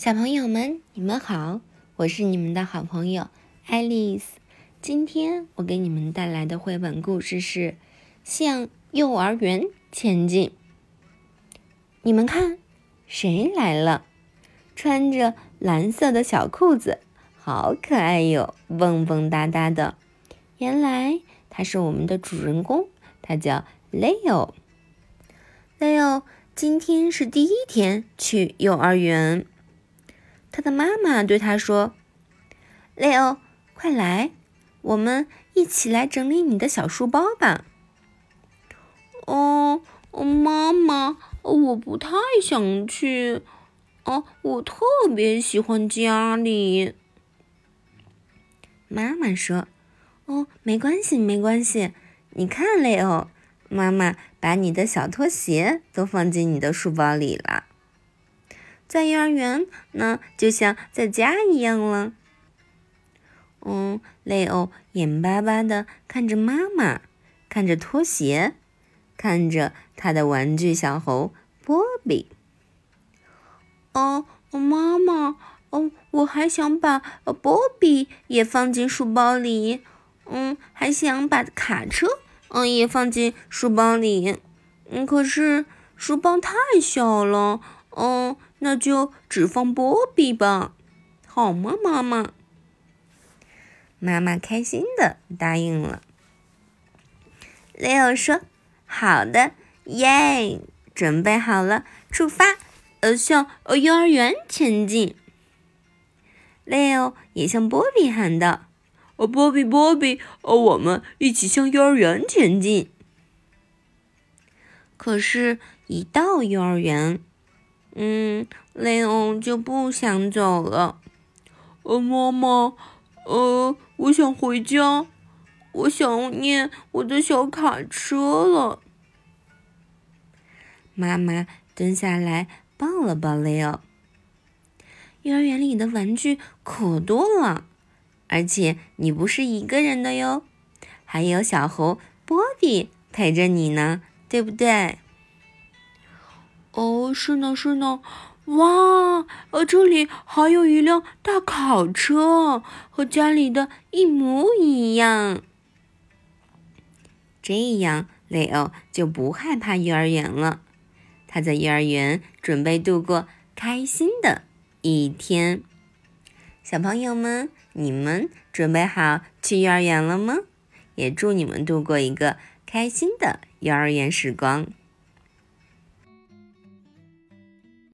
小朋友们，你们好，我是你们的好朋友爱丽丝。今天我给你们带来的绘本故事是《向幼儿园前进》。你们看，谁来了？穿着蓝色的小裤子，好可爱哟，蹦蹦哒哒的。原来他是我们的主人公，他叫 Leo。Leo 今天是第一天去幼儿园。他的妈妈对他说：“Leo，快来，我们一起来整理你的小书包吧。”“哦，妈妈，我不太想去。哦，我特别喜欢家里。”妈妈说：“哦，没关系，没关系。你看，Leo，妈妈把你的小拖鞋都放进你的书包里了。”在幼儿园，那就像在家一样了。嗯，雷欧眼巴巴的看着妈妈，看着拖鞋，看着他的玩具小猴波比。哦，妈妈，哦，我还想把波比也放进书包里。嗯，还想把卡车，嗯，也放进书包里。嗯，可是书包太小了。嗯。那就只放波比吧，好吗，妈妈？妈妈开心的答应了。雷欧说：“好的，耶！准备好了，出发，呃，向呃幼儿园前进。”雷欧也向波比喊道：“哦，波比，波比，哦，我们一起向幼儿园前进。”可是，一到幼儿园，嗯，雷欧就不想走了。呃，妈妈，呃，我想回家，我想念我的小卡车了。妈妈蹲下来抱了抱雷欧。幼儿园里的玩具可多了，而且你不是一个人的哟，还有小猴波比陪着你呢，对不对？哦，是呢，是呢，哇，呃，这里还有一辆大卡车，和家里的一模一样。这样，雷欧就不害怕幼儿园了。他在幼儿园准备度过开心的一天。小朋友们，你们准备好去幼儿园了吗？也祝你们度过一个开心的幼儿园时光。